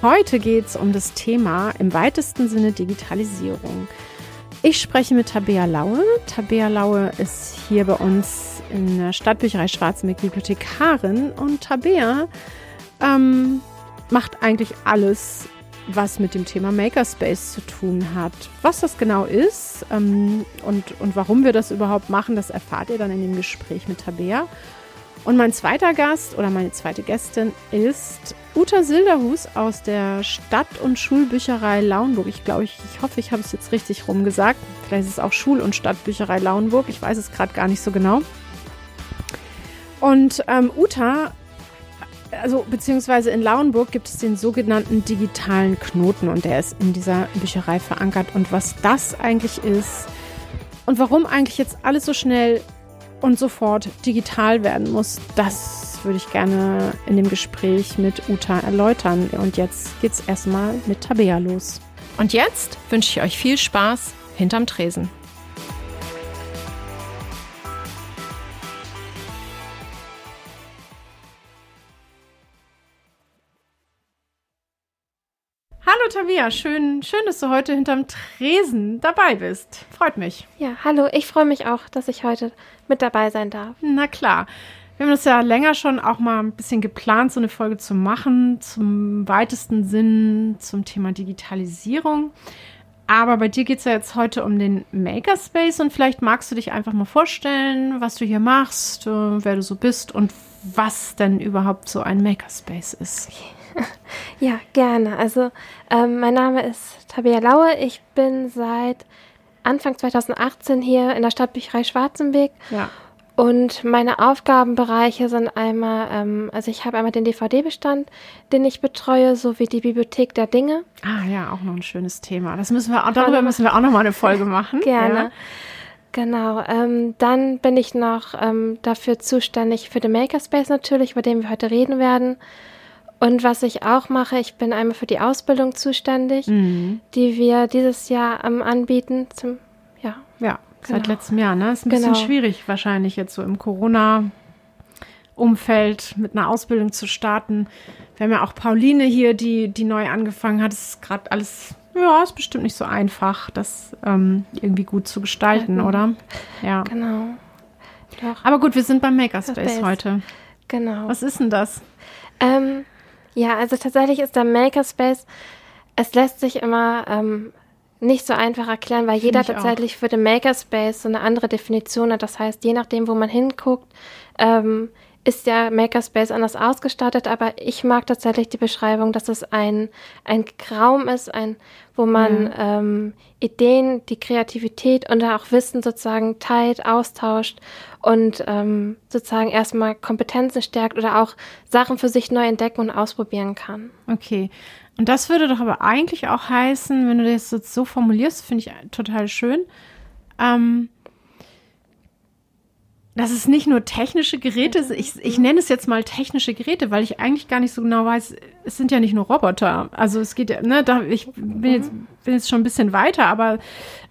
Heute geht es um das Thema im weitesten Sinne Digitalisierung. Ich spreche mit Tabea Laue. Tabea Laue ist hier bei uns in der Stadtbücherei Schwarzenberg Bibliothekarin und Tabea ähm, macht eigentlich alles, was mit dem Thema Makerspace zu tun hat. Was das genau ist ähm, und, und warum wir das überhaupt machen, das erfahrt ihr dann in dem Gespräch mit Tabea. Und mein zweiter Gast oder meine zweite Gästin ist Uta Silderhus aus der Stadt- und Schulbücherei Lauenburg. Ich glaube, ich, ich hoffe, ich habe es jetzt richtig rumgesagt. Vielleicht ist es auch Schul- und Stadtbücherei Lauenburg. Ich weiß es gerade gar nicht so genau. Und ähm, Uta, also beziehungsweise in Lauenburg gibt es den sogenannten digitalen Knoten und der ist in dieser Bücherei verankert. Und was das eigentlich ist und warum eigentlich jetzt alles so schnell und sofort digital werden muss, das würde ich gerne in dem Gespräch mit Uta erläutern. Und jetzt geht's erstmal mit Tabea los. Und jetzt wünsche ich euch viel Spaß hinterm Tresen. Hallo Tabea, schön, schön, dass du heute hinterm Tresen dabei bist. Freut mich. Ja, hallo, ich freue mich auch, dass ich heute mit dabei sein darf. Na klar. Wir haben das ja länger schon auch mal ein bisschen geplant, so eine Folge zu machen, zum weitesten Sinn zum Thema Digitalisierung. Aber bei dir geht es ja jetzt heute um den Makerspace und vielleicht magst du dich einfach mal vorstellen, was du hier machst, äh, wer du so bist und was denn überhaupt so ein Makerspace ist. Ja, gerne. Also ähm, mein Name ist Tabea Laue. Ich bin seit Anfang 2018 hier in der Stadtbücherei Schwarzenberg. Ja. Und meine Aufgabenbereiche sind einmal, ähm, also ich habe einmal den DVD-Bestand, den ich betreue, sowie die Bibliothek der Dinge. Ah ja, auch noch ein schönes Thema. Das müssen wir, darüber müssen wir auch noch mal eine Folge machen. Gerne. Ja. Genau. Ähm, dann bin ich noch ähm, dafür zuständig für den Makerspace natürlich, über den wir heute reden werden. Und was ich auch mache, ich bin einmal für die Ausbildung zuständig, Mhm. die wir dieses Jahr ähm, anbieten. Zum, ja, Ja, seit Genau. letztem Jahr, ne? Ist ein Genau. bisschen schwierig wahrscheinlich jetzt so im Corona-Umfeld mit einer Ausbildung zu starten. Wir haben ja auch Pauline hier, die, die neu angefangen hat. Es ist gerade alles, ja, ist bestimmt nicht so einfach, das ähm, irgendwie gut zu gestalten, Mhm. oder? Ja. genau. Doch, Aber gut, wir sind beim Makerspace heute. genau. Was ist denn das? Ähm, ja, also tatsächlich ist der Makerspace, es lässt sich immer ähm, nicht so einfach erklären, weil jeder ich auch. tatsächlich für den Makerspace so eine andere Definition hat. Das heißt, je nachdem, wo man hinguckt, ähm, ist der Makerspace anders ausgestattet, aber ich mag tatsächlich die Beschreibung, dass es ein, ein Raum ist, ein, wo man ähm, Ideen, die Kreativität und auch Wissen sozusagen teilt, austauscht und ähm, sozusagen erstmal Kompetenzen stärkt oder auch Sachen für sich neu entdecken und ausprobieren kann. Okay. Und das würde doch aber eigentlich auch heißen, wenn du das jetzt so formulierst, finde ich total schön, ähm, dass es nicht nur technische Geräte sind. Ich, ich nenne es jetzt mal technische Geräte, weil ich eigentlich gar nicht so genau weiß, es sind ja nicht nur Roboter. Also es geht ja, ne, da, ich bin jetzt, bin jetzt schon ein bisschen weiter, aber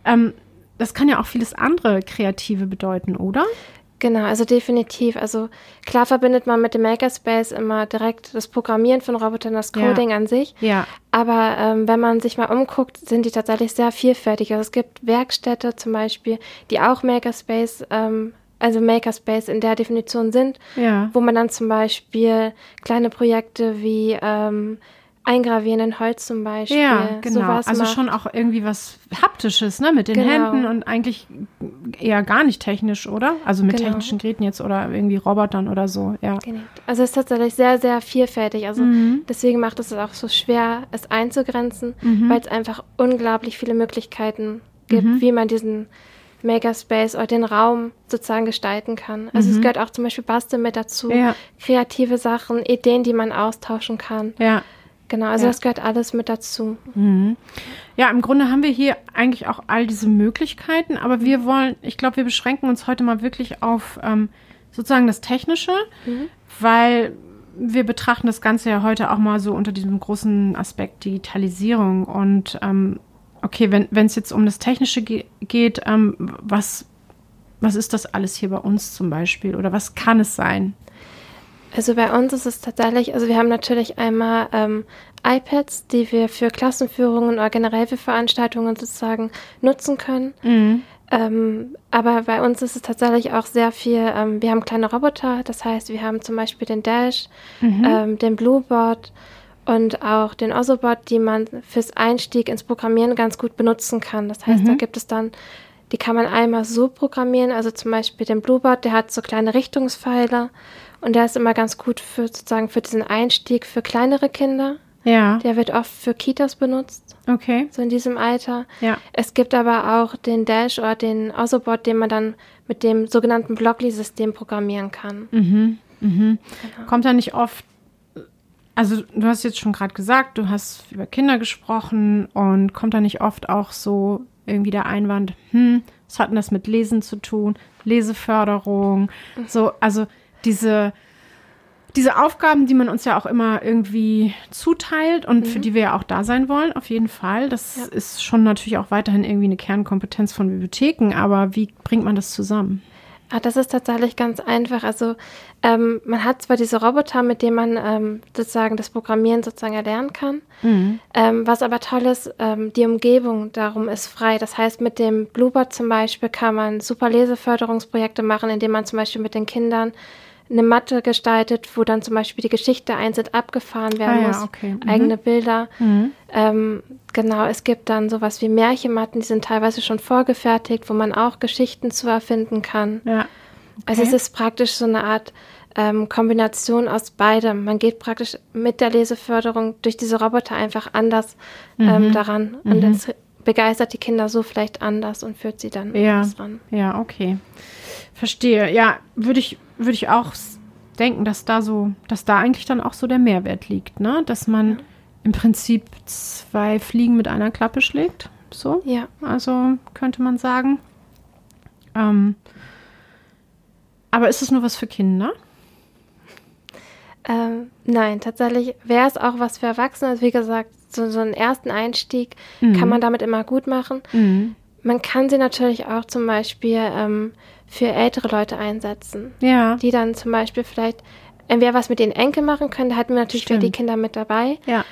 ähm, das kann ja auch vieles andere Kreative bedeuten, oder? Genau, also definitiv. Also klar verbindet man mit dem Makerspace immer direkt das Programmieren von Robotern, das Ja. Coding an sich. Ja. Aber ähm, wenn man sich mal umguckt, sind die tatsächlich sehr vielfältig. Also es gibt Werkstätte zum Beispiel, die auch Makerspace, ähm, also Makerspace in der Definition sind, Ja. wo man dann zum Beispiel kleine Projekte wie ähm, Eingravieren in Holz zum Beispiel, Ja, genau. Also macht. schon auch irgendwie was Haptisches, ne? Mit den Genau. Händen und eigentlich eher gar nicht technisch, oder? Also mit Genau. technischen Geräten jetzt oder irgendwie Robotern oder so, ja. Genau. Also es ist tatsächlich sehr, sehr vielfältig. Also Mhm. deswegen macht es auch so schwer, es einzugrenzen, Mhm. weil es einfach unglaublich viele Möglichkeiten gibt, Mhm. wie man diesen Makerspace oder den Raum sozusagen gestalten kann. Also Mhm. es gehört auch zum Beispiel Basteln mit dazu, Ja. kreative Sachen, Ideen, die man austauschen kann. Ja. Genau, also Ja. das gehört alles mit dazu. Ja, im Grunde haben wir hier eigentlich auch all diese Möglichkeiten, aber wir wollen, ich glaube, wir beschränken uns heute mal wirklich auf ähm, sozusagen das Technische, weil wir betrachten das Ganze ja heute auch mal so unter diesem großen Aspekt Digitalisierung. Und ähm, okay, wenn es jetzt um das Technische ge geht, ähm, was, was ist das alles hier bei uns zum Beispiel? Oder was kann es sein? Also bei uns ist es tatsächlich, also wir haben natürlich einmal ähm, iPads, die wir für Klassenführungen oder generell für Veranstaltungen sozusagen nutzen können. Ähm, aber bei uns ist es tatsächlich auch sehr viel, ähm, wir haben kleine Roboter, das heißt, wir haben zum Beispiel den Dash, ähm, den Bluebot und auch den Osobot, die man fürs Einstieg ins Programmieren ganz gut benutzen kann. Das heißt, da gibt es dann, die kann man einmal so programmieren, also zum Beispiel den Bluebot, der hat so kleine Richtungspfeile und der ist immer ganz gut für sozusagen für diesen Einstieg für kleinere Kinder. Ja, Der wird oft für Kitas benutzt okay. so in diesem Alter. Ja. Es gibt aber auch den Dash oder den Osobot, den man dann mit dem sogenannten Blockly-System programmieren kann. Kommt da nicht oft, also du hast jetzt schon gerade gesagt, du hast über Kinder gesprochen und kommt da nicht oft auch so irgendwie der Einwand, hm, was hat denn das mit Lesen zu tun? Leseförderung, so, also diese, diese Aufgaben, die man uns ja auch immer irgendwie zuteilt und für die wir ja auch da sein wollen, auf jeden Fall. Das Ja. ist schon natürlich auch weiterhin irgendwie eine Kernkompetenz von Bibliotheken, aber wie bringt man das zusammen? Ah, das ist tatsächlich ganz einfach. Also ähm, man hat zwar diese Roboter, mit denen man ähm, sozusagen das Programmieren sozusagen erlernen kann. Ähm, was aber toll ist, ähm, die Umgebung darum ist frei. Das heißt, mit dem Bluebot zum Beispiel kann man super Leseförderungsprojekte machen, indem man zum Beispiel mit den Kindern eine Matte gestaltet, wo dann zum Beispiel die Geschichte einzeln abgefahren werden Ah ja, muss, okay. Mhm. eigene Bilder. Ähm, genau, es gibt dann sowas wie Märchenmatten, die sind teilweise schon vorgefertigt, wo man auch Geschichten zu erfinden kann. Ja. Also es ist praktisch so eine Art ähm, Kombination aus beidem. Man geht praktisch mit der Leseförderung durch diese Roboter einfach anders Mhm. ähm, daran. Und das begeistert die Kinder so vielleicht anders und führt sie dann Ja. anders ran. Ja, okay. Verstehe. Ja, würde ich, würde ich auch denken, dass da so, dass da eigentlich dann auch so der Mehrwert liegt, ne? Dass man im Prinzip zwei Fliegen mit einer Klappe schlägt. So. Ja. Also könnte man sagen. Ähm, aber ist es nur was für Kinder? Ähm, nein, tatsächlich wäre es auch was für Erwachsene. Also wie gesagt, so, so einen ersten Einstieg kann man damit immer gut machen. Man kann sie natürlich auch zum Beispiel ähm, für ältere Leute einsetzen. Ja. die dann zum Beispiel vielleicht entweder was mit den Enkeln machen können, da hatten wir natürlich wieder die Stimmt. Kinder mit dabei, Ja.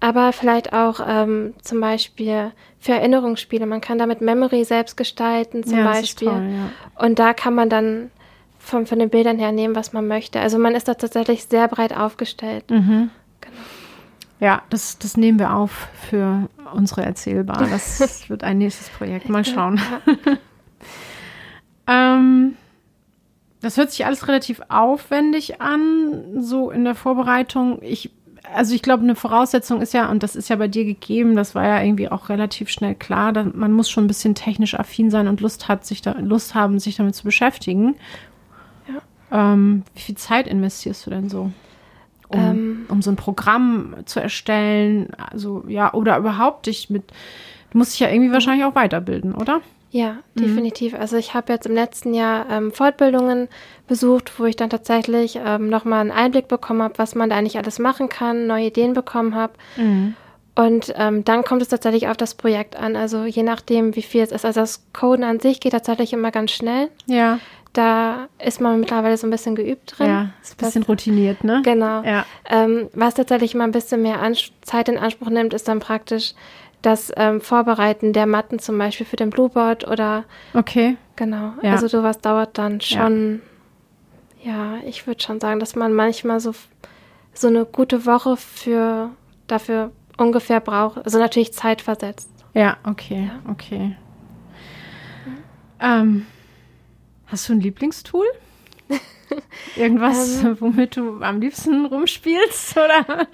aber vielleicht auch ähm, zum Beispiel für Erinnerungsspiele. Man kann damit Memory selbst gestalten zum ja, das ist Beispiel. toll, ja. Und da kann man dann von, von den Bildern her nehmen, was man möchte. Also man ist da tatsächlich sehr breit aufgestellt. Mhm. Ja, das, das nehmen wir auf für unsere Erzählbar. Das wird ein nächstes Projekt. Mal schauen. ähm, das hört sich alles relativ aufwendig an, so in der Vorbereitung. Ich, also ich glaube, eine Voraussetzung ist ja, und das ist ja bei dir gegeben, das war ja irgendwie auch relativ schnell klar, dass man muss schon ein bisschen technisch affin sein und Lust hat, sich da, Lust haben, sich damit zu beschäftigen. Ähm, wie viel Zeit investierst du denn so? Um, Ähm. um so ein Programm zu erstellen, also ja, oder überhaupt dich mit, du musst dich ja irgendwie wahrscheinlich auch weiterbilden, oder? Ja, definitiv. Also ich habe jetzt im letzten Jahr ähm, Fortbildungen besucht, wo ich dann tatsächlich ähm, nochmal einen Einblick bekommen habe, was man da eigentlich alles machen kann, neue Ideen bekommen habe. Und ähm, dann kommt es tatsächlich auf das Projekt an. Also je nachdem, wie viel es ist. Also das Coden an sich geht tatsächlich immer ganz schnell. Ja, Da ist man mittlerweile so ein bisschen geübt drin. ja, ist ein bisschen routiniert, ne? Genau. Ja. Ähm, was tatsächlich mal ein bisschen mehr Ans Zeit in Anspruch nimmt, ist dann praktisch das ähm, Vorbereiten der Matten zum Beispiel für den Blueboard oder Okay. Genau, Ja. also sowas dauert dann schon, ja, ich würde schon sagen, dass man manchmal so, so eine gute Woche für dafür ungefähr braucht. Also natürlich zeitversetzt. Ja, okay, okay. Ähm, hast du ein Lieblingstool? Irgendwas, ähm, womit du am liebsten rumspielst, oder?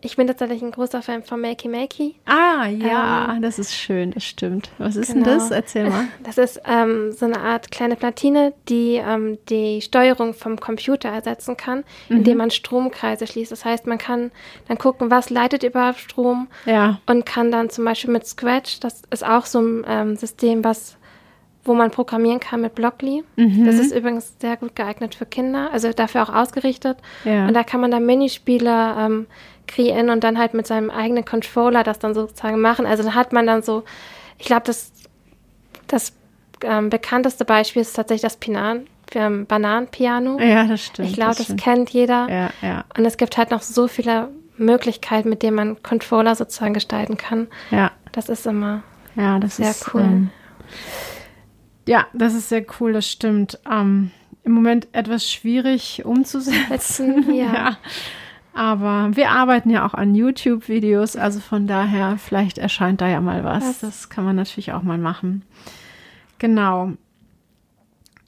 Ich bin tatsächlich ein großer Fan von Makey Makey. Ah, ja, ähm, das ist schön, das stimmt. Was ist genau. denn das? Erzähl mal. Das ist ähm, so eine Art kleine Platine, die ähm, die Steuerung vom Computer ersetzen kann, mhm. indem man Stromkreise schließt. Das heißt, man kann dann gucken, was leitet überhaupt Strom ja. und kann dann zum Beispiel mit Scratch, das ist auch so ein ähm, System, was wo man programmieren kann mit Blockly. Mhm. Das ist übrigens sehr gut geeignet für Kinder, also dafür auch ausgerichtet. Ja. Und da kann man dann Minispiele ähm, kreieren und dann halt mit seinem eigenen Controller das dann sozusagen machen. Also da hat man dann so, ich glaube, das, das ähm, bekannteste Beispiel ist tatsächlich das Pinan, ähm, Bananenpiano. Ja, das stimmt. Ich glaube, das, das kennt jeder. Ja, ja. Und es gibt halt noch so viele Möglichkeiten, mit denen man Controller sozusagen gestalten kann. Ja. Das ist immer ja, das sehr ist, cool. Ähm, ja, das ist sehr cool, das stimmt. Ähm, Im Moment etwas schwierig umzusetzen. ja. ja. Aber wir arbeiten ja auch an YouTube-Videos, also von daher, vielleicht erscheint da ja mal was. Das, das kann man natürlich auch mal machen. Genau.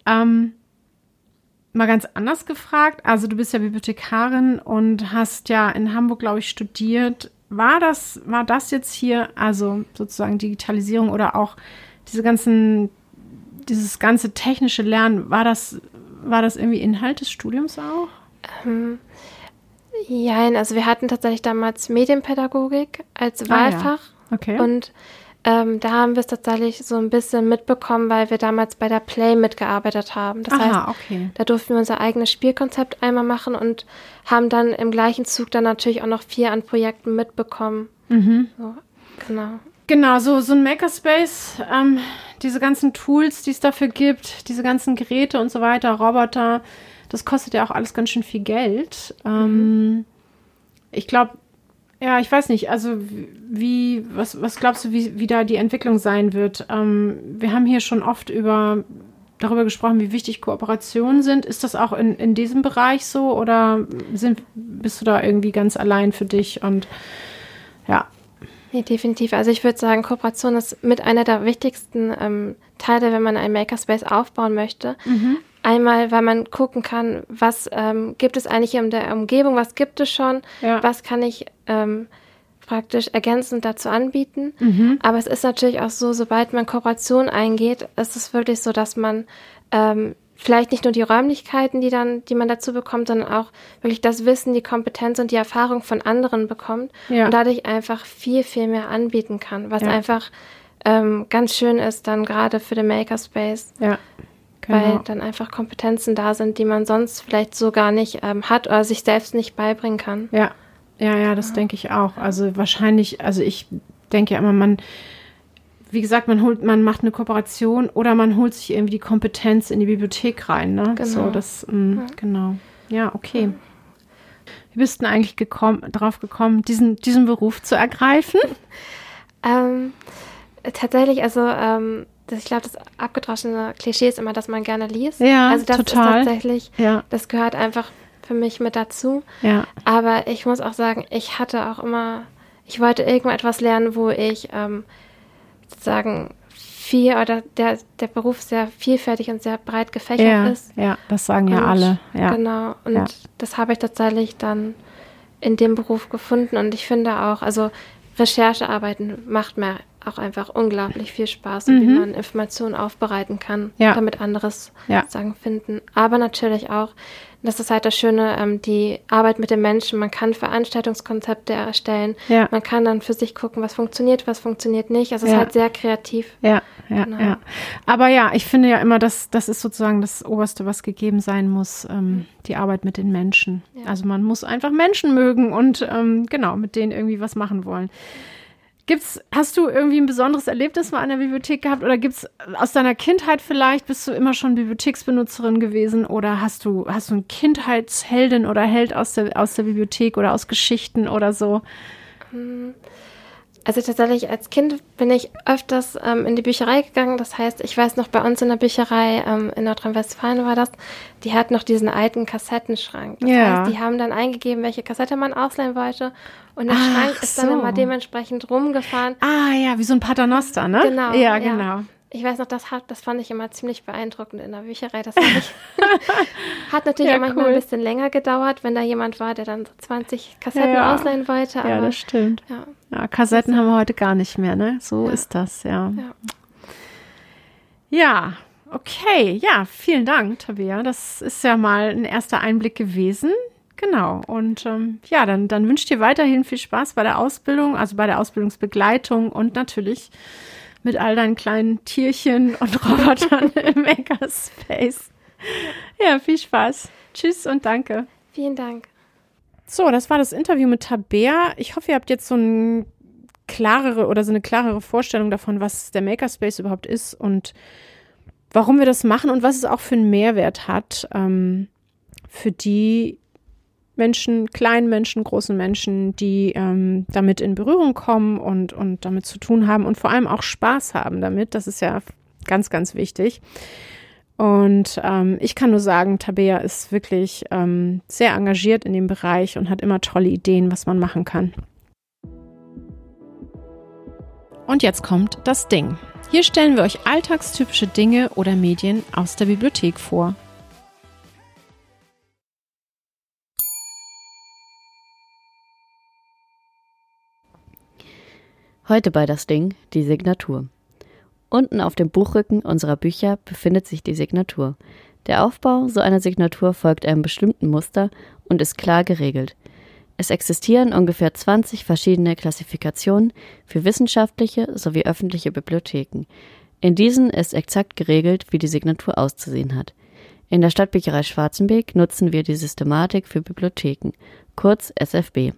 Ähm, mal ganz anders gefragt. Also du bist ja Bibliothekarin und hast ja in Hamburg, glaube ich, studiert. War das, war das jetzt hier, also sozusagen Digitalisierung oder auch diese ganzen dieses ganze technische Lernen, war das, war das irgendwie Inhalt des Studiums auch? Ähm, ja, also wir hatten tatsächlich damals Medienpädagogik als Wahlfach. Ah, ja. Okay. Und ähm, da haben wir es tatsächlich so ein bisschen mitbekommen, weil wir damals bei der Play mitgearbeitet haben. Das Aha, heißt, okay. da durften wir unser eigenes Spielkonzept einmal machen und haben dann im gleichen Zug dann natürlich auch noch vier an Projekten mitbekommen. Mhm. So, genau. Genau, so, so ein Makerspace, ähm, diese ganzen Tools, die es dafür gibt, diese ganzen Geräte und so weiter, Roboter, das kostet ja auch alles ganz schön viel Geld. Mhm. Ich glaube, ja, ich weiß nicht, also wie, was, was glaubst du, wie, wie da die Entwicklung sein wird? Ähm, wir haben hier schon oft über darüber gesprochen, wie wichtig Kooperationen sind. Ist das auch in, in diesem Bereich so oder sind, bist du da irgendwie ganz allein für dich und Nee, definitiv. Also ich würde sagen, Kooperation ist mit einer der wichtigsten ähm, Teile, wenn man einen Makerspace aufbauen möchte. Mhm. Einmal, weil man gucken kann, was ähm, gibt es eigentlich in der Umgebung, was gibt es schon, ja. was kann ich ähm, praktisch ergänzend dazu anbieten. Mhm. Aber es ist natürlich auch so, sobald man Kooperation eingeht, ist es wirklich so, dass man ähm, vielleicht nicht nur die Räumlichkeiten, die dann, die man dazu bekommt, sondern auch wirklich das Wissen, die Kompetenz und die Erfahrung von anderen bekommt ja. und dadurch einfach viel, viel mehr anbieten kann, was ja. einfach ähm, ganz schön ist dann gerade für den Makerspace. Ja. Genau. Weil dann einfach Kompetenzen da sind, die man sonst vielleicht so gar nicht ähm, hat oder sich selbst nicht beibringen kann. Ja, ja, ja, das ja. denke ich auch. Also wahrscheinlich, also ich denke ja immer, man wie gesagt, man holt, man macht eine Kooperation oder man holt sich irgendwie die Kompetenz in die Bibliothek rein, ne? Genau. So, das, mh, mm, ja. genau. Ja, okay. Wie bist du denn eigentlich gekommen, drauf gekommen, diesen, diesen Beruf zu ergreifen? Ähm, tatsächlich, also ähm, das, ich glaube, das abgedroschene Klischee ist immer, dass man gerne liest. Ja, also das total. ist tatsächlich, ja. das gehört einfach für mich mit dazu. Ja. Aber ich muss auch sagen, ich hatte auch immer, ich wollte irgendwo lernen, wo ich ähm, sozusagen viel oder der, der Beruf sehr vielfältig und sehr breit gefächert ja, ist. Ja, das sagen ja alle. Ja. Genau. Und ja. das habe ich tatsächlich dann in dem Beruf gefunden. Und ich finde auch, also Recherchearbeiten macht mir auch einfach unglaublich viel Spaß und mhm. wie man Informationen aufbereiten kann, ja. damit anderes ja. sagen finden. Aber natürlich auch das ist halt das Schöne, ähm, die Arbeit mit den Menschen. Man kann Veranstaltungskonzepte erstellen. Ja. Man kann dann für sich gucken, was funktioniert, was funktioniert nicht. Also es ja. ist halt sehr kreativ. Ja, ja, genau. ja. Aber ja, ich finde ja immer, dass das ist sozusagen das Oberste, was gegeben sein muss, ähm, die Arbeit mit den Menschen. Ja. Also man muss einfach Menschen mögen und ähm, genau, mit denen irgendwie was machen wollen. Gibt's, hast du irgendwie ein besonderes Erlebnis mal an der Bibliothek gehabt? Oder gibt es aus deiner Kindheit vielleicht, bist du immer schon Bibliotheksbenutzerin gewesen? Oder hast du, hast du einen Kindheitsheldin oder Held aus der, aus der Bibliothek oder aus Geschichten oder so? Also tatsächlich als Kind bin ich öfters ähm, in die Bücherei gegangen. Das heißt, ich weiß noch, bei uns in der Bücherei ähm, in Nordrhein-Westfalen war das, die hat noch diesen alten Kassettenschrank. Das ja. heißt, die haben dann eingegeben, welche Kassette man ausleihen wollte. Und der Ach, Schrank ist dann immer dementsprechend rumgefahren. Ah ja, wie so ein Paternoster, ne? Genau. Ja, genau. Ich weiß noch, das, hat, das fand ich immer ziemlich beeindruckend in der Bücherei. Das ich, hat natürlich ja, auch manchmal cool. ein bisschen länger gedauert, wenn da jemand war, der dann so 20 Kassetten ja, ausleihen wollte. Aber, ja, das stimmt. Ja, ja Kassetten haben wir heute gar nicht mehr, ne? So ist das, ja. Ja, okay. Ja, vielen Dank, Tabea. Das ist ja mal ein erster Einblick gewesen. Genau. Und ähm, ja, dann, dann wünsche ich dir weiterhin viel Spaß bei der Ausbildung, also bei der Ausbildungsbegleitung und natürlich mit all deinen kleinen Tierchen und Robotern im Makerspace. Ja, viel Spaß. Tschüss und danke. Vielen Dank. So, das war das Interview mit Tabea. Ich hoffe, ihr habt jetzt so ein klarere oder so eine klarere Vorstellung davon, was der Makerspace überhaupt ist und warum wir das machen und was es auch für einen Mehrwert hat ähm, für die Menschen, kleinen Menschen, großen Menschen, die ähm, damit in Berührung kommen und, und damit zu tun haben und vor allem auch Spaß haben damit. Das ist ja ganz, ganz wichtig. Und ähm, ich kann nur sagen, Tabea ist wirklich ähm, sehr engagiert in dem Bereich und hat immer tolle Ideen, was man machen kann. Und jetzt kommt das Ding. Hier stellen wir euch alltagstypische Dinge oder Medien aus der Bibliothek vor. Heute bei das Ding die Signatur. Unten auf dem Buchrücken unserer Bücher befindet sich die Signatur. Der Aufbau so einer Signatur folgt einem bestimmten Muster und ist klar geregelt. Es existieren ungefähr 20 verschiedene Klassifikationen für wissenschaftliche sowie öffentliche Bibliotheken. In diesen ist exakt geregelt, wie die Signatur auszusehen hat. In der Stadtbücherei Schwarzenbeek nutzen wir die Systematik für Bibliotheken, kurz SFB.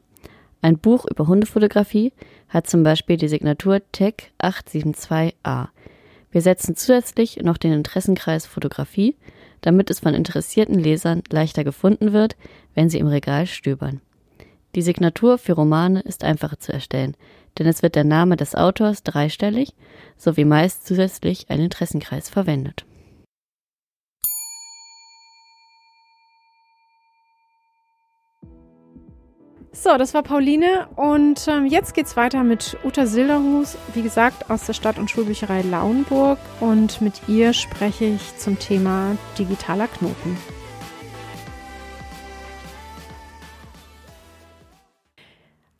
Ein Buch über Hundefotografie hat zum Beispiel die Signatur TEC 872a. Wir setzen zusätzlich noch den Interessenkreis Fotografie, damit es von interessierten Lesern leichter gefunden wird, wenn sie im Regal stöbern. Die Signatur für Romane ist einfacher zu erstellen, denn es wird der Name des Autors dreistellig sowie meist zusätzlich ein Interessenkreis verwendet. So, das war Pauline und ähm, jetzt geht's weiter mit Uta Silderhus, wie gesagt, aus der Stadt- und Schulbücherei Lauenburg und mit ihr spreche ich zum Thema digitaler Knoten.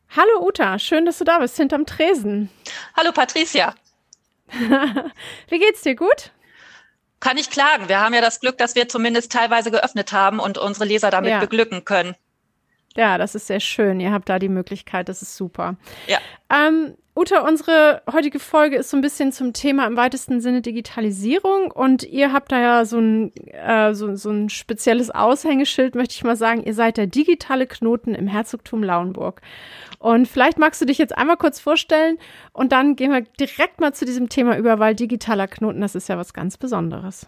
Hallo Uta, schön, dass du da bist, hinterm Tresen. Hallo Patricia. wie geht's dir, gut? Kann ich klagen. Wir haben ja das Glück, dass wir zumindest teilweise geöffnet haben und unsere Leser damit ja. beglücken können. Ja, das ist sehr schön. Ihr habt da die Möglichkeit, das ist super. Ja. Ähm, Uta, unsere heutige Folge ist so ein bisschen zum Thema im weitesten Sinne Digitalisierung und ihr habt da ja so ein, äh, so, so ein spezielles Aushängeschild, möchte ich mal sagen. Ihr seid der digitale Knoten im Herzogtum Lauenburg. Und vielleicht magst du dich jetzt einmal kurz vorstellen und dann gehen wir direkt mal zu diesem Thema über, weil digitaler Knoten, das ist ja was ganz Besonderes.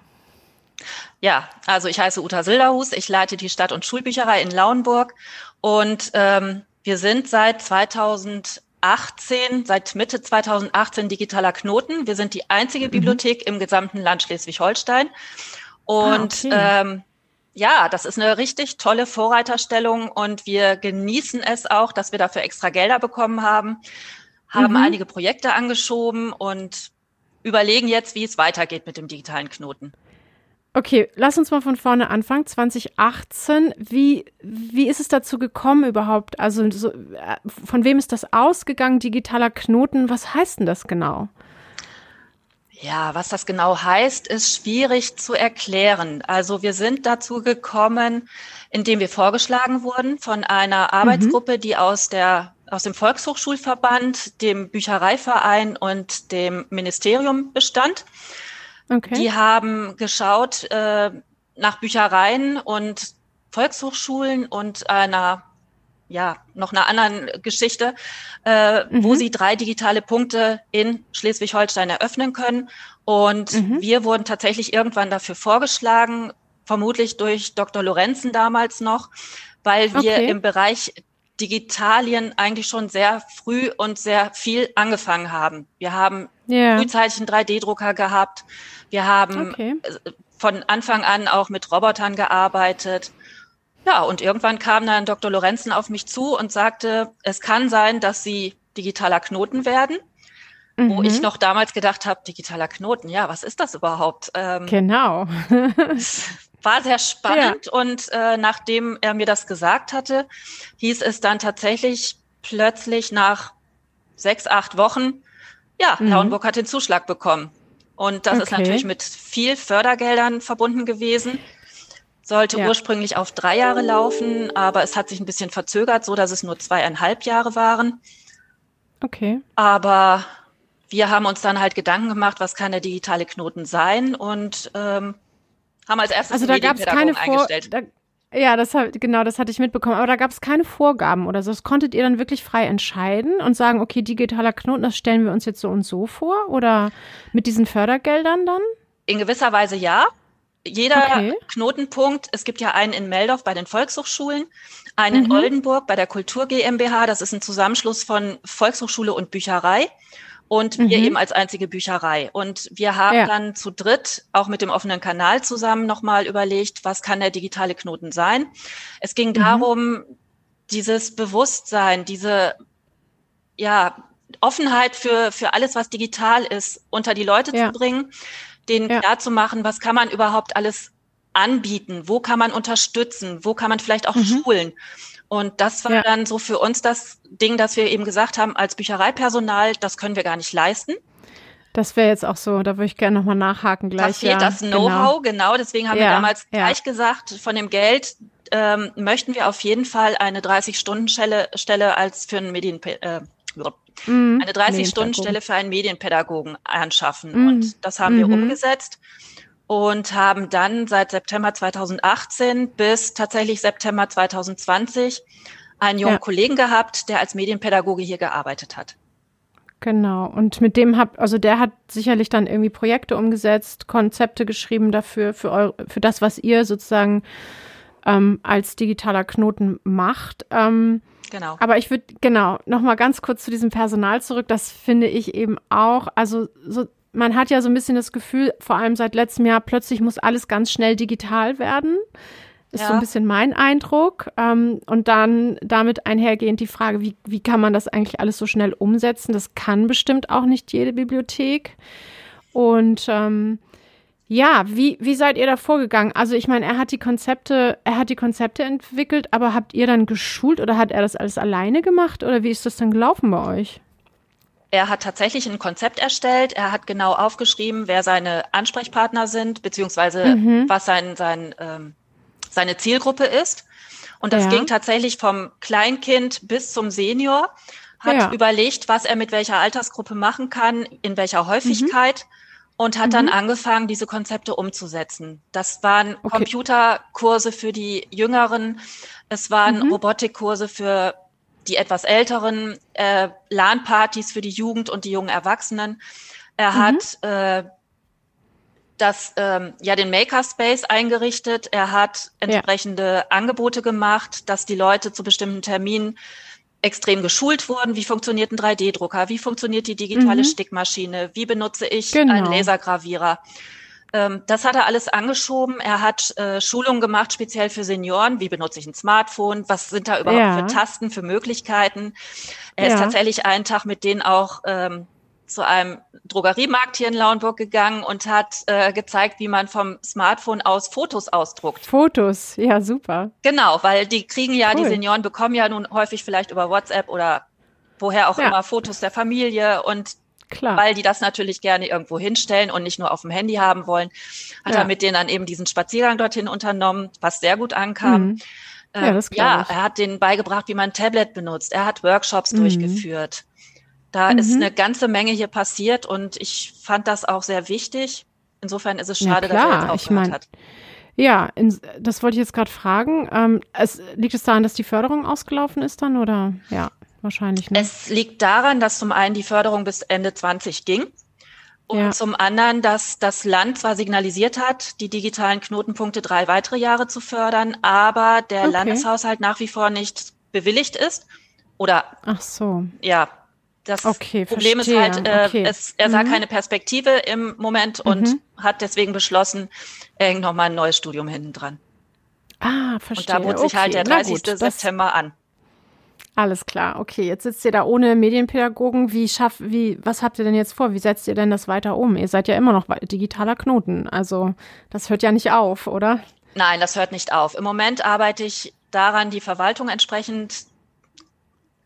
Ja, also ich heiße Uta Silderhus, ich leite die Stadt- und Schulbücherei in Lauenburg und ähm, wir sind seit 2018, seit Mitte 2018 digitaler Knoten. Wir sind die einzige mhm. Bibliothek im gesamten Land Schleswig-Holstein. Und ah, okay. ähm, ja, das ist eine richtig tolle Vorreiterstellung und wir genießen es auch, dass wir dafür extra Gelder bekommen haben, haben mhm. einige Projekte angeschoben und überlegen jetzt, wie es weitergeht mit dem digitalen Knoten. Okay, lass uns mal von vorne anfangen. 2018, wie, wie ist es dazu gekommen überhaupt? Also so, äh, von wem ist das ausgegangen, digitaler Knoten? Was heißt denn das genau? Ja, was das genau heißt, ist schwierig zu erklären. Also wir sind dazu gekommen, indem wir vorgeschlagen wurden von einer Arbeitsgruppe, mhm. die aus der aus dem Volkshochschulverband, dem Büchereiverein und dem Ministerium bestand. Okay. Die haben geschaut äh, nach Büchereien und Volkshochschulen und einer ja, noch einer anderen Geschichte, äh, mhm. wo sie drei digitale Punkte in Schleswig-Holstein eröffnen können. Und mhm. wir wurden tatsächlich irgendwann dafür vorgeschlagen, vermutlich durch Dr. Lorenzen damals noch, weil wir okay. im Bereich Digitalien eigentlich schon sehr früh und sehr viel angefangen haben. Wir haben yeah. frühzeitig einen 3D-Drucker gehabt. Wir haben okay. von Anfang an auch mit Robotern gearbeitet. Ja, und irgendwann kam dann Dr. Lorenzen auf mich zu und sagte, es kann sein, dass Sie digitaler Knoten werden. mhm. wo ich noch damals gedacht habe, digitaler Knoten, ja, was ist das überhaupt? Ähm, genau. war sehr spannend ja. und äh, nachdem er mir das gesagt hatte, hieß es dann tatsächlich plötzlich nach sechs, acht Wochen, ja, mhm. Lauenburg hat den Zuschlag bekommen. Und das okay. ist natürlich mit viel Fördergeldern verbunden gewesen. Sollte ja. ursprünglich auf drei Jahre laufen, aber es hat sich ein bisschen verzögert, so dass es nur zweieinhalb Jahre waren. Okay. Aber wir haben uns dann halt Gedanken gemacht, was kann der digitale Knoten sein und ähm, haben als erstes also da gab es keine Vor da, ja, das hat, genau, das hatte ich mitbekommen. Aber da gab es keine Vorgaben oder so. Das konntet ihr dann wirklich frei entscheiden und sagen, okay, digitaler Knoten, das stellen wir uns jetzt so und so vor? Oder mit diesen Fördergeldern dann? In gewisser Weise ja. Jeder okay. Knotenpunkt, es gibt ja einen in Meldorf bei den Volkshochschulen, einen mhm. in Oldenburg bei der Kultur GmbH, das ist ein Zusammenschluss von Volkshochschule und Bücherei und wir mhm. eben als einzige Bücherei. Und wir haben ja. dann zu dritt auch mit dem offenen Kanal zusammen nochmal überlegt, was kann der digitale Knoten sein. Es ging mhm. darum, dieses Bewusstsein, diese ja, Offenheit für, für alles, was digital ist, unter die Leute ja. zu bringen, denen ja. klar zu machen, was kann man überhaupt alles anbieten, wo kann man unterstützen, wo kann man vielleicht auch mhm. schulen. Und das war ja. dann so für uns das Ding, dass wir eben gesagt haben, als Büchereipersonal, das können wir gar nicht leisten. Das wäre jetzt auch so, da würde ich gerne nochmal nachhaken gleich. Da fehlt ja, das Know-how, genau. genau. Deswegen haben ja, wir damals ja. gleich gesagt, von dem Geld ähm, möchten wir auf jeden Fall eine 30-Stunden-Stelle Stelle als für einen Medien, äh, mhm. eine 30-Stunden-Stelle für einen Medienpädagogen anschaffen. Mhm. Und das haben wir mhm. umgesetzt und haben dann seit September 2018 bis tatsächlich September 2020 einen jungen ja. Kollegen gehabt, der als Medienpädagoge hier gearbeitet hat. Genau. Und mit dem habt, also der hat sicherlich dann irgendwie Projekte umgesetzt, Konzepte geschrieben dafür, für, eure, für das, was ihr sozusagen ähm, als digitaler Knoten macht. Ähm, genau. Aber ich würde, genau, nochmal ganz kurz zu diesem Personal zurück. Das finde ich eben auch, also so man hat ja so ein bisschen das Gefühl, vor allem seit letztem Jahr, plötzlich muss alles ganz schnell digital werden. Ist ja. so ein bisschen mein Eindruck. Ähm, und dann damit einhergehend die Frage, wie, wie kann man das eigentlich alles so schnell umsetzen? Das kann bestimmt auch nicht jede Bibliothek. Und ähm, ja, wie, wie seid ihr da vorgegangen? Also ich meine, er hat die Konzepte, er hat die Konzepte entwickelt, aber habt ihr dann geschult oder hat er das alles alleine gemacht oder wie ist das dann gelaufen bei euch? Er hat tatsächlich ein Konzept erstellt. Er hat genau aufgeschrieben, wer seine Ansprechpartner sind, beziehungsweise mhm. was sein, sein, ähm, seine Zielgruppe ist. Und das ja. ging tatsächlich vom Kleinkind bis zum Senior. Hat ja. überlegt, was er mit welcher Altersgruppe machen kann, in welcher Häufigkeit. Mhm. Und hat mhm. dann angefangen, diese Konzepte umzusetzen. Das waren okay. Computerkurse für die Jüngeren. Es waren mhm. Robotikkurse für die etwas älteren äh, LAN-Partys für die Jugend und die jungen Erwachsenen. Er mhm. hat äh, das ähm, ja den Makerspace eingerichtet. Er hat entsprechende ja. Angebote gemacht, dass die Leute zu bestimmten Terminen extrem geschult wurden. Wie funktioniert ein 3D-Drucker? Wie funktioniert die digitale mhm. Stickmaschine? Wie benutze ich genau. einen Lasergravierer? Ähm, das hat er alles angeschoben. Er hat äh, Schulungen gemacht, speziell für Senioren. Wie benutze ich ein Smartphone? Was sind da überhaupt ja. für Tasten, für Möglichkeiten? Er ja. ist tatsächlich einen Tag mit denen auch ähm, zu einem Drogeriemarkt hier in Lauenburg gegangen und hat äh, gezeigt, wie man vom Smartphone aus Fotos ausdruckt. Fotos, ja, super. Genau, weil die kriegen ja, cool. die Senioren bekommen ja nun häufig vielleicht über WhatsApp oder woher auch ja. immer Fotos der Familie und Klar. weil die das natürlich gerne irgendwo hinstellen und nicht nur auf dem Handy haben wollen, hat ja. er mit denen dann eben diesen Spaziergang dorthin unternommen, was sehr gut ankam. Mhm. Ja, ähm, das ja er hat denen beigebracht, wie man ein Tablet benutzt. Er hat Workshops mhm. durchgeführt. Da mhm. ist eine ganze Menge hier passiert und ich fand das auch sehr wichtig. Insofern ist es schade, ja, dass er jetzt aufgehört ich mein, hat. Ja, in, das wollte ich jetzt gerade fragen. Ähm, es, liegt es daran, dass die Förderung ausgelaufen ist dann oder ja? Wahrscheinlich. Ne? Es liegt daran, dass zum einen die Förderung bis Ende 20 ging. Und ja. zum anderen, dass das Land zwar signalisiert hat, die digitalen Knotenpunkte drei weitere Jahre zu fördern, aber der okay. Landeshaushalt nach wie vor nicht bewilligt ist. Oder Ach so. Ja, das okay, Problem verstehe. ist halt, äh, okay. es, er sah mhm. keine Perspektive im Moment und mhm. hat deswegen beschlossen, er hängt nochmal ein neues Studium hinten dran. Ah, verstehe. Und da bot sich halt der 30. Gut, September an. Alles klar, okay. Jetzt sitzt ihr da ohne Medienpädagogen. Wie schafft, wie, was habt ihr denn jetzt vor? Wie setzt ihr denn das weiter um? Ihr seid ja immer noch digitaler Knoten. Also, das hört ja nicht auf, oder? Nein, das hört nicht auf. Im Moment arbeite ich daran, die Verwaltung entsprechend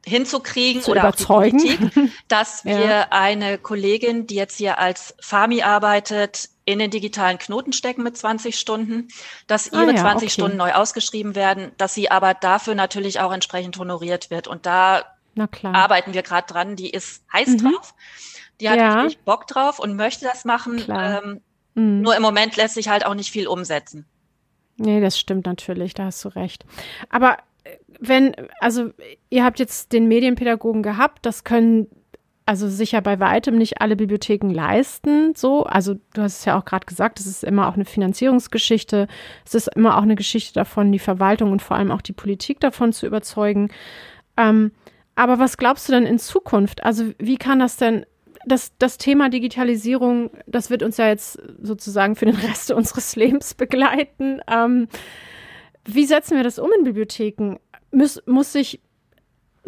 hinzukriegen Zu oder überzeugen. Politik, dass Ja. wir eine Kollegin, die jetzt hier als FAMI arbeitet, in den digitalen Knoten stecken mit 20 Stunden, dass Ah ihre ja, 20 okay. Stunden neu ausgeschrieben werden, dass sie aber dafür natürlich auch entsprechend honoriert wird. Und da arbeiten wir gerade dran. Die ist heiß Mhm. drauf. Die hat Ja. richtig Bock drauf und möchte das machen. Ähm, Mhm. nur im Moment lässt sich halt auch nicht viel umsetzen. Nee, das stimmt natürlich, da hast du recht. Aber äh, wenn, also ihr habt jetzt den Medienpädagogen gehabt, das können also sicher bei weitem nicht alle Bibliotheken leisten, so. Also du hast es ja auch gerade gesagt, es ist immer auch eine Finanzierungsgeschichte. Es ist immer auch eine Geschichte davon, die Verwaltung und vor allem auch die Politik davon zu überzeugen. Ähm, aber was glaubst du denn in Zukunft? Also wie kann das denn, das, das Thema Digitalisierung, das wird uns ja jetzt sozusagen für den Rest unseres Lebens begleiten. Ähm, wie setzen wir das um in Bibliotheken? Muss, muss sich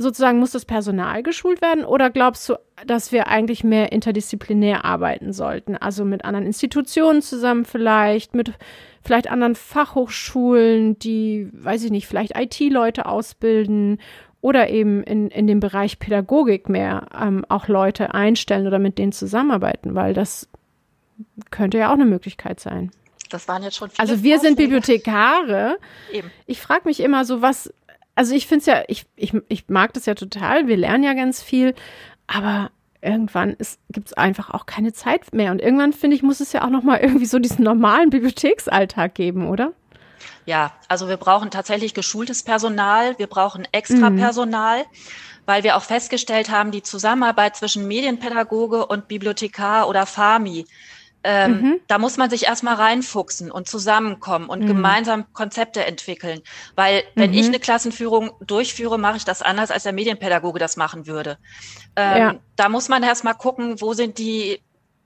sozusagen, muss das Personal geschult werden oder glaubst du, dass wir eigentlich mehr interdisziplinär arbeiten sollten? Also mit anderen Institutionen zusammen vielleicht, mit vielleicht anderen Fachhochschulen, die, weiß ich nicht, vielleicht IT-Leute ausbilden oder eben in, in dem Bereich Pädagogik mehr ähm, auch Leute einstellen oder mit denen zusammenarbeiten, weil das könnte ja auch eine Möglichkeit sein. Das waren jetzt schon viele Also wir sind Vorschläge. Bibliothekare. Eben. Ich frage mich immer so, was, also ich finde es ja, ich, ich, ich mag das ja total, wir lernen ja ganz viel, aber irgendwann gibt es einfach auch keine Zeit mehr. Und irgendwann, finde ich, muss es ja auch nochmal irgendwie so diesen normalen Bibliotheksalltag geben, oder? Ja, also wir brauchen tatsächlich geschultes Personal, wir brauchen extra Mhm. Personal, weil wir auch festgestellt haben, die Zusammenarbeit zwischen Medienpädagoge und Bibliothekar oder FAMI, ähm, Mhm. da muss man sich erstmal reinfuchsen und zusammenkommen und Mhm. gemeinsam Konzepte entwickeln. Weil wenn Mhm. ich eine Klassenführung durchführe, mache ich das anders, als der Medienpädagoge das machen würde. Ähm, Ja. Da muss man erstmal gucken, wo sind die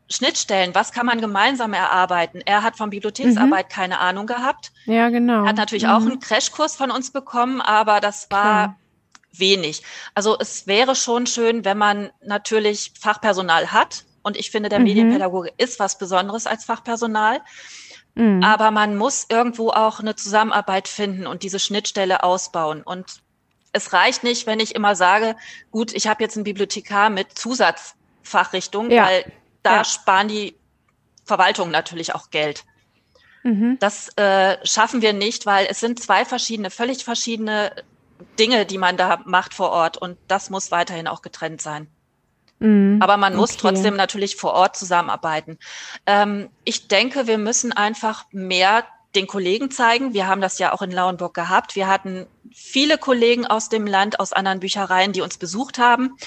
Schnittstellen, was kann man gemeinsam erarbeiten. Er hat von Bibliotheksarbeit keine Ahnung gehabt. Ja, genau. Er hat natürlich Mhm. auch einen Crashkurs von uns bekommen, aber das war Klar. wenig. Also es wäre schon schön, wenn man natürlich Fachpersonal hat. Und ich finde, der Mhm. Medienpädagoge ist was Besonderes als Fachpersonal. Mhm. Aber man muss irgendwo auch eine Zusammenarbeit finden und diese Schnittstelle ausbauen. Und es reicht nicht, wenn ich immer sage, gut, ich habe jetzt einen Bibliothekar mit Zusatzfachrichtung, Ja. weil da Ja. sparen die Verwaltungen natürlich auch Geld. Mhm. Das äh, schaffen wir nicht, weil es sind zwei verschiedene, völlig verschiedene Dinge, die man da macht vor Ort. Und das muss weiterhin auch getrennt sein. Mhm. Aber man muss Okay. trotzdem natürlich vor Ort zusammenarbeiten. Ähm, ich denke, wir müssen einfach mehr den Kollegen zeigen. Wir haben das ja auch in Lauenburg gehabt. Wir hatten viele Kollegen aus dem Land, aus anderen Büchereien, die uns besucht haben,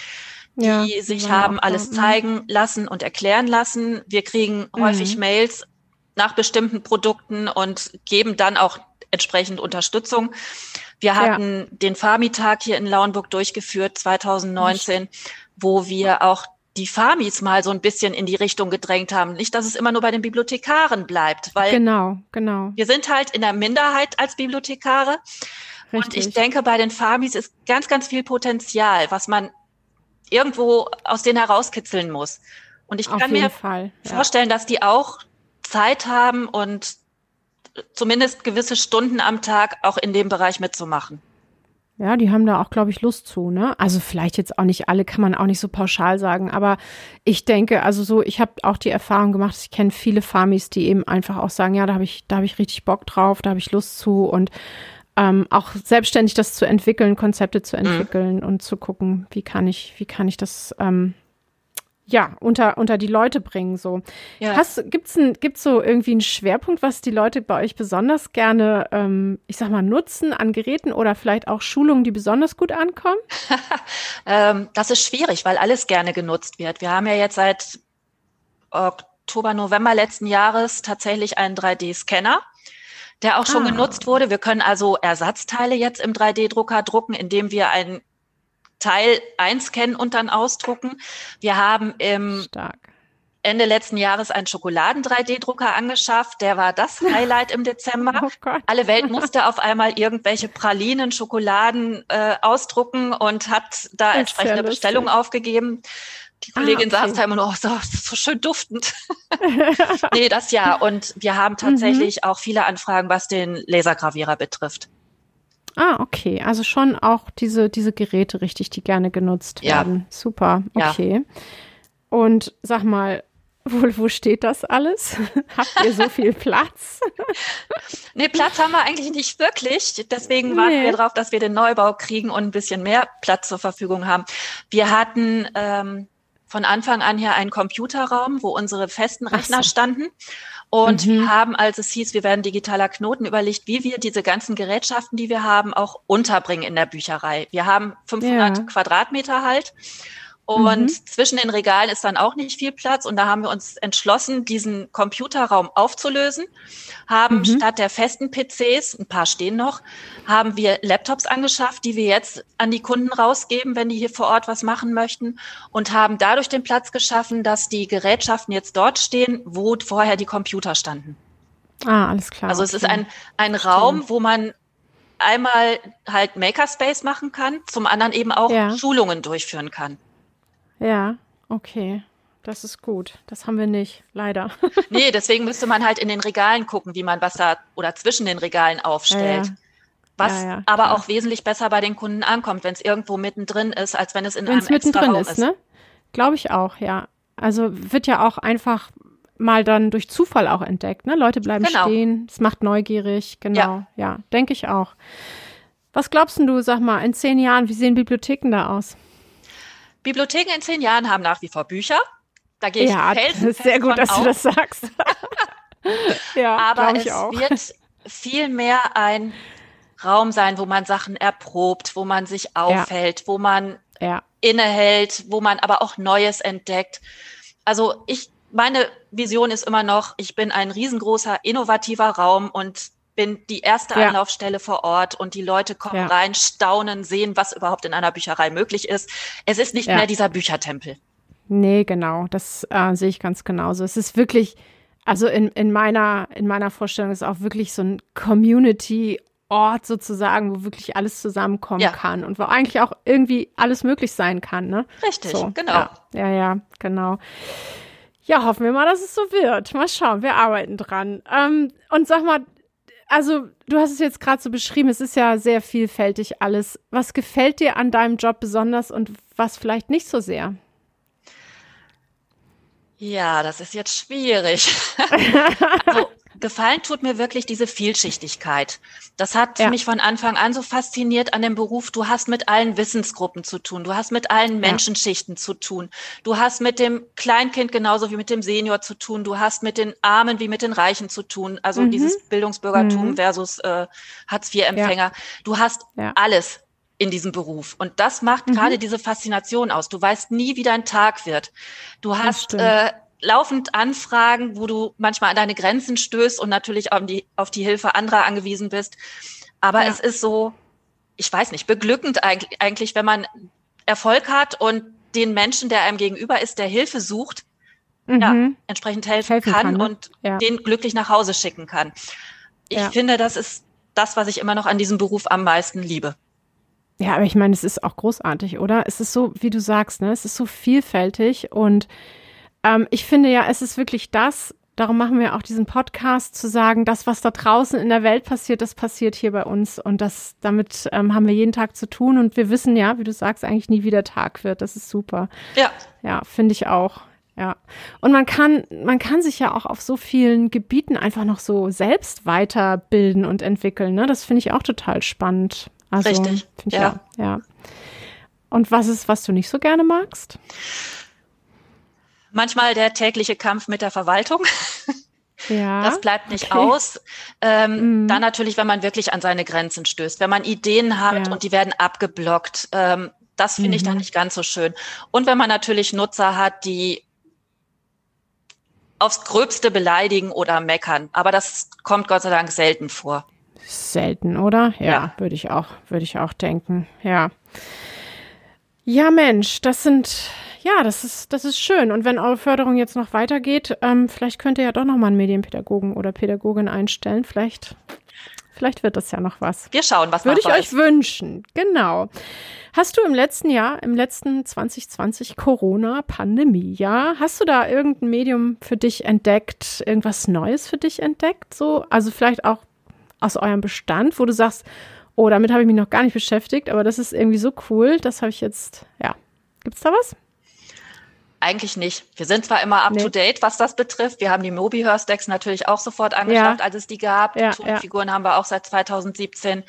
die Ja, sich waren haben alles Mhm. zeigen lassen und erklären lassen. Wir kriegen Mhm. häufig Mails nach bestimmten Produkten und geben dann auch entsprechend Unterstützung. Wir Ja. hatten den Farmitag hier in Lauenburg durchgeführt 2019, wo wir auch die Farmis mal so ein bisschen in die Richtung gedrängt haben. Nicht, dass es immer nur bei den Bibliothekaren bleibt, weil Genau, genau. wir sind halt in der Minderheit als Bibliothekare. Und Richtig. ich denke, bei den Farmis ist ganz, ganz viel Potenzial, was man irgendwo aus denen herauskitzeln muss. Und ich Auf kann mir Fall. Ja. vorstellen, dass die auch Zeit haben und zumindest gewisse Stunden am Tag auch in dem Bereich mitzumachen. Ja, die haben da auch, glaube ich, Lust zu, ne? Also vielleicht jetzt auch nicht alle, kann man auch nicht so pauschal sagen, aber ich denke, also so, ich habe auch die Erfahrung gemacht, ich kenne viele Farmis, die eben einfach auch sagen, ja, da habe ich, da habe ich richtig Bock drauf, da habe ich Lust zu und ähm, auch selbstständig das zu entwickeln, Konzepte zu entwickeln und zu gucken, wie kann ich, wie kann ich das ähm, ja unter unter die Leute bringen so. Ja. Hast, gibt's ein, gibt's so irgendwie einen Schwerpunkt, was die Leute bei euch besonders gerne, ähm, ich sag mal, nutzen an Geräten oder vielleicht auch Schulungen, die besonders gut ankommen? Ähm, das ist schwierig, weil alles gerne genutzt wird. Wir haben ja jetzt seit Oktober, November letzten Jahres tatsächlich einen 3D-Scanner, der auch schon Ah. genutzt wurde. Wir können also Ersatzteile jetzt im 3D-Drucker drucken, indem wir ein Teil einscannen und dann ausdrucken. Wir haben im Stark. Ende letzten Jahres einen Schokoladen-3D-Drucker angeschafft. Der war das Highlight im Dezember. Oh Alle Welt musste auf einmal irgendwelche Pralinen, Schokoladen äh, ausdrucken und hat da das entsprechende Bestellungen aufgegeben. Die Kollegin ah, okay. saß da immer nur, oh, so, so schön duftend. nee, das ja. Und wir haben tatsächlich mhm. auch viele Anfragen, was den Lasergravierer betrifft. Ah, okay. Also schon auch diese, diese Geräte richtig, die gerne genutzt werden. Ja. Super, okay. Ja. Und sag mal, wo, wo steht das alles? Habt ihr so viel Platz? nee, Platz haben wir eigentlich nicht wirklich. Deswegen warten nee. wir darauf, dass wir den Neubau kriegen und ein bisschen mehr Platz zur Verfügung haben. Wir hatten ähm, von Anfang an hier einen Computerraum, wo unsere festen Rechner so. standen. Und mhm. wir haben, als es hieß, wir werden digitaler Knoten, überlegt, wie wir diese ganzen Gerätschaften, die wir haben, auch unterbringen in der Bücherei. Wir haben 500 ja. Quadratmeter halt und mhm. zwischen den Regalen ist dann auch nicht viel Platz. Und da haben wir uns entschlossen, diesen Computerraum aufzulösen. Haben mhm. statt der festen PCs, ein paar stehen noch, haben wir Laptops angeschafft, die wir jetzt an die Kunden rausgeben, wenn die hier vor Ort was machen möchten. Und haben dadurch den Platz geschaffen, dass die Gerätschaften jetzt dort stehen, wo vorher die Computer standen. Ah, alles klar. Also es ist ein, ein Raum, wo man einmal halt Makerspace machen kann, zum anderen eben auch ja. Schulungen durchführen kann. Ja, okay. Das ist gut. Das haben wir nicht, leider. nee, deswegen müsste man halt in den Regalen gucken, wie man was da oder zwischen den Regalen aufstellt. Ja, ja. Was ja, aber auch wesentlich besser bei den Kunden ankommt, wenn es irgendwo mittendrin ist, als wenn es in wenn's einem extra Raum ist. ist. Ne? Glaube ich auch, ja. Also wird ja auch einfach mal dann durch Zufall auch entdeckt. Ne? Leute bleiben genau. stehen, es macht neugierig, genau. Ja, ja denke ich auch. Was glaubst du, sag mal, in zehn Jahren, wie sehen Bibliotheken da aus? Bibliotheken in zehn Jahren haben nach wie vor Bücher. Da gehe ich ja, felsenfest sehr gut, dass auf. du das sagst. ja, aber es auch. wird viel mehr ein Raum sein, wo man Sachen erprobt, wo man sich aufhält, ja. wo man ja. innehält, wo man aber auch Neues entdeckt. Also ich, meine Vision ist immer noch, ich bin ein riesengroßer, innovativer Raum und bin die erste ja. Anlaufstelle vor Ort und die Leute kommen ja. rein, staunen, sehen, was überhaupt in einer Bücherei möglich ist. Es ist nicht ja. mehr dieser Büchertempel. Nee, genau, das äh, sehe ich ganz genauso. Es ist wirklich, also in, in, meiner, in meiner Vorstellung ist auch wirklich so ein Community Ort sozusagen, wo wirklich alles zusammenkommen ja. kann und wo eigentlich auch irgendwie alles möglich sein kann, ne? Richtig, so, genau. Ja, ja, ja, genau. Ja, hoffen wir mal, dass es so wird. Mal schauen, wir arbeiten dran. Ähm, und sag mal, also du hast es jetzt gerade so beschrieben, es ist ja sehr vielfältig alles. Was gefällt dir an deinem Job besonders und was vielleicht nicht so sehr? Ja, das ist jetzt schwierig. also, gefallen tut mir wirklich diese Vielschichtigkeit. Das hat ja. mich von Anfang an so fasziniert an dem Beruf. Du hast mit allen Wissensgruppen zu tun. Du hast mit allen Menschenschichten ja. zu tun. Du hast mit dem Kleinkind genauso wie mit dem Senior zu tun. Du hast mit den Armen wie mit den Reichen zu tun. Also mhm. dieses Bildungsbürgertum mhm. versus äh, Hartz-IV-Empfänger. Ja. Du hast alles in diesem Beruf. Und das macht mhm. gerade diese Faszination aus. Du weißt nie, wie dein Tag wird. Du hast äh, laufend Anfragen, wo du manchmal an deine Grenzen stößt und natürlich auf die, auf die Hilfe anderer angewiesen bist. Aber ja. es ist so, ich weiß nicht, beglückend eigentlich, wenn man Erfolg hat und den Menschen, der einem gegenüber ist, der Hilfe sucht, mhm. ja, entsprechend helfen, helfen kann, kann ne? und ja. den glücklich nach Hause schicken kann. Ich ja. finde, das ist das, was ich immer noch an diesem Beruf am meisten liebe. Ja, aber ich meine, es ist auch großartig, oder? Es ist so, wie du sagst, ne? Es ist so vielfältig und ähm, ich finde ja, es ist wirklich das, darum machen wir auch diesen Podcast, zu sagen, das, was da draußen in der Welt passiert, das passiert hier bei uns. Und das, damit ähm, haben wir jeden Tag zu tun. Und wir wissen ja, wie du sagst, eigentlich nie, wie der Tag wird. Das ist super. Ja. Ja, finde ich auch. Ja. Und man kann, man kann sich ja auch auf so vielen Gebieten einfach noch so selbst weiterbilden und entwickeln. Ne? Das finde ich auch total spannend. Also, Richtig. Ja. Auch, ja. Und was ist, was du nicht so gerne magst? Manchmal der tägliche Kampf mit der Verwaltung. Ja, das bleibt nicht okay. aus. Ähm, mhm. Dann natürlich, wenn man wirklich an seine Grenzen stößt, wenn man Ideen hat ja. und die werden abgeblockt. Ähm, das finde mhm. ich dann mhm. nicht ganz so schön. Und wenn man natürlich Nutzer hat, die aufs Gröbste beleidigen oder meckern. Aber das kommt Gott sei Dank selten vor. Selten, oder? Ja, ja. würde ich auch, würde ich auch denken. Ja. Ja, Mensch, das sind ja, das ist, das ist schön. Und wenn eure Förderung jetzt noch weitergeht, ähm, vielleicht könnt ihr ja doch noch mal einen Medienpädagogen oder Pädagogin einstellen. Vielleicht, vielleicht wird das ja noch was. Wir schauen, was Würde ich euch ist. wünschen. Genau. Hast du im letzten Jahr, im letzten 2020 Corona-Pandemie, ja, hast du da irgendein Medium für dich entdeckt, irgendwas Neues für dich entdeckt? So, also vielleicht auch aus eurem Bestand, wo du sagst, oh, damit habe ich mich noch gar nicht beschäftigt, aber das ist irgendwie so cool, das habe ich jetzt, ja. Gibt's da was? Eigentlich nicht. Wir sind zwar immer up nee. to date, was das betrifft. Wir haben die Mobi Decks natürlich auch sofort angeschafft, ja. als es die gab. Ja, die Tonfiguren ja. haben wir auch seit 2017.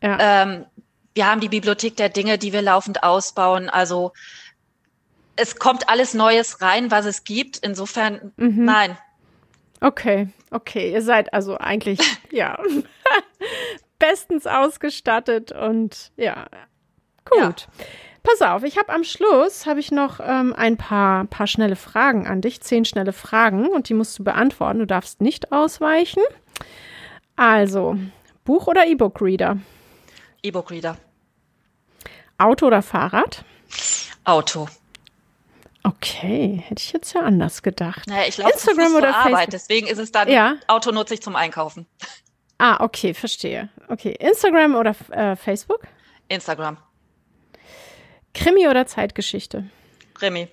Ja. Ähm, wir haben die Bibliothek der Dinge, die wir laufend ausbauen. Also es kommt alles Neues rein, was es gibt. Insofern, mhm. nein. Okay, okay. Ihr seid also eigentlich, ja, bestens ausgestattet und ja, gut. Pass auf, ich habe am Schluss habe ich noch ähm, ein paar, paar schnelle Fragen an dich, zehn schnelle Fragen und die musst du beantworten. Du darfst nicht ausweichen. Also, Buch oder E-Book-Reader? E-Book-Reader. Auto oder Fahrrad? Auto. Okay, hätte ich jetzt ja anders gedacht. Naja, ich laufe Instagram oder Arbeit, Facebook? deswegen ist es dann ja. Auto nutze ich zum Einkaufen. Ah, okay, verstehe. Okay, Instagram oder äh, Facebook? Instagram. Krimi oder Zeitgeschichte? Krimi.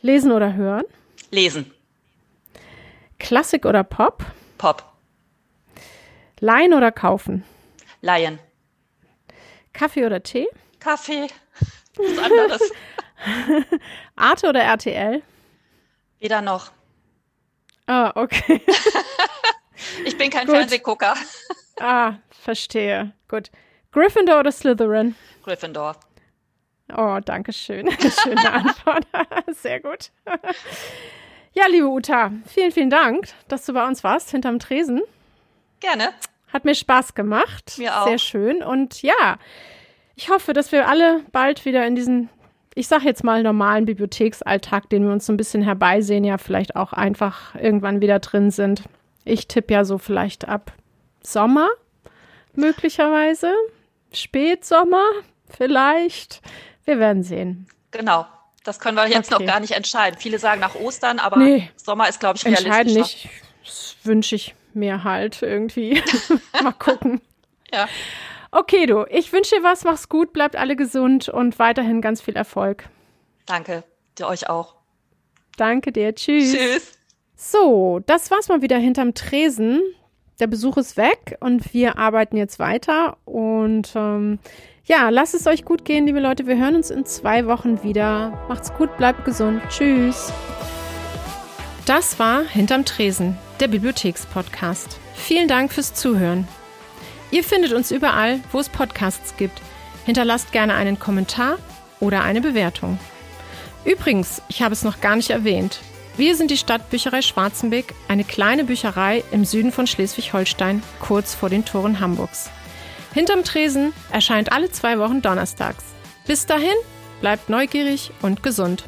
Lesen oder hören? Lesen. Klassik oder Pop? Pop. Leihen oder kaufen? Leihen. Kaffee oder Tee? Kaffee. Was anderes. Arte oder RTL? Weder noch. Ah, okay. ich bin kein Gut. Fernsehgucker. ah, verstehe. Gut. Gryffindor oder Slytherin? Gryffindor. Oh, danke schön. Schöne Antwort. Sehr gut. Ja, liebe Uta, vielen, vielen Dank, dass du bei uns warst, hinterm Tresen. Gerne. Hat mir Spaß gemacht. Mir auch. Sehr schön. Und ja, ich hoffe, dass wir alle bald wieder in diesen, ich sag jetzt mal, normalen Bibliotheksalltag, den wir uns so ein bisschen herbeisehen, ja vielleicht auch einfach irgendwann wieder drin sind. Ich tippe ja so vielleicht ab Sommer, möglicherweise. Spätsommer, vielleicht. Wir werden sehen. Genau. Das können wir jetzt okay. noch gar nicht entscheiden. Viele sagen nach Ostern, aber nee. Sommer ist, glaube ich, realistisch. Entscheiden nicht. Das wünsche ich mir halt irgendwie. Mal gucken. ja. Okay, du. Ich wünsche dir was. Mach's gut. Bleibt alle gesund und weiterhin ganz viel Erfolg. Danke. Dir euch auch. Danke dir. Tschüss. Tschüss. So, das war's mal wieder hinterm Tresen. Der Besuch ist weg und wir arbeiten jetzt weiter. Und ähm, ja, lasst es euch gut gehen, liebe Leute. Wir hören uns in zwei Wochen wieder. Macht's gut, bleibt gesund. Tschüss. Das war Hinterm Tresen, der Bibliothekspodcast. Vielen Dank fürs Zuhören. Ihr findet uns überall, wo es Podcasts gibt. Hinterlasst gerne einen Kommentar oder eine Bewertung. Übrigens, ich habe es noch gar nicht erwähnt. Wir sind die Stadtbücherei Schwarzenbeck, eine kleine Bücherei im Süden von Schleswig-Holstein, kurz vor den Toren Hamburgs. Hinterm Tresen erscheint alle zwei Wochen donnerstags. Bis dahin, bleibt neugierig und gesund.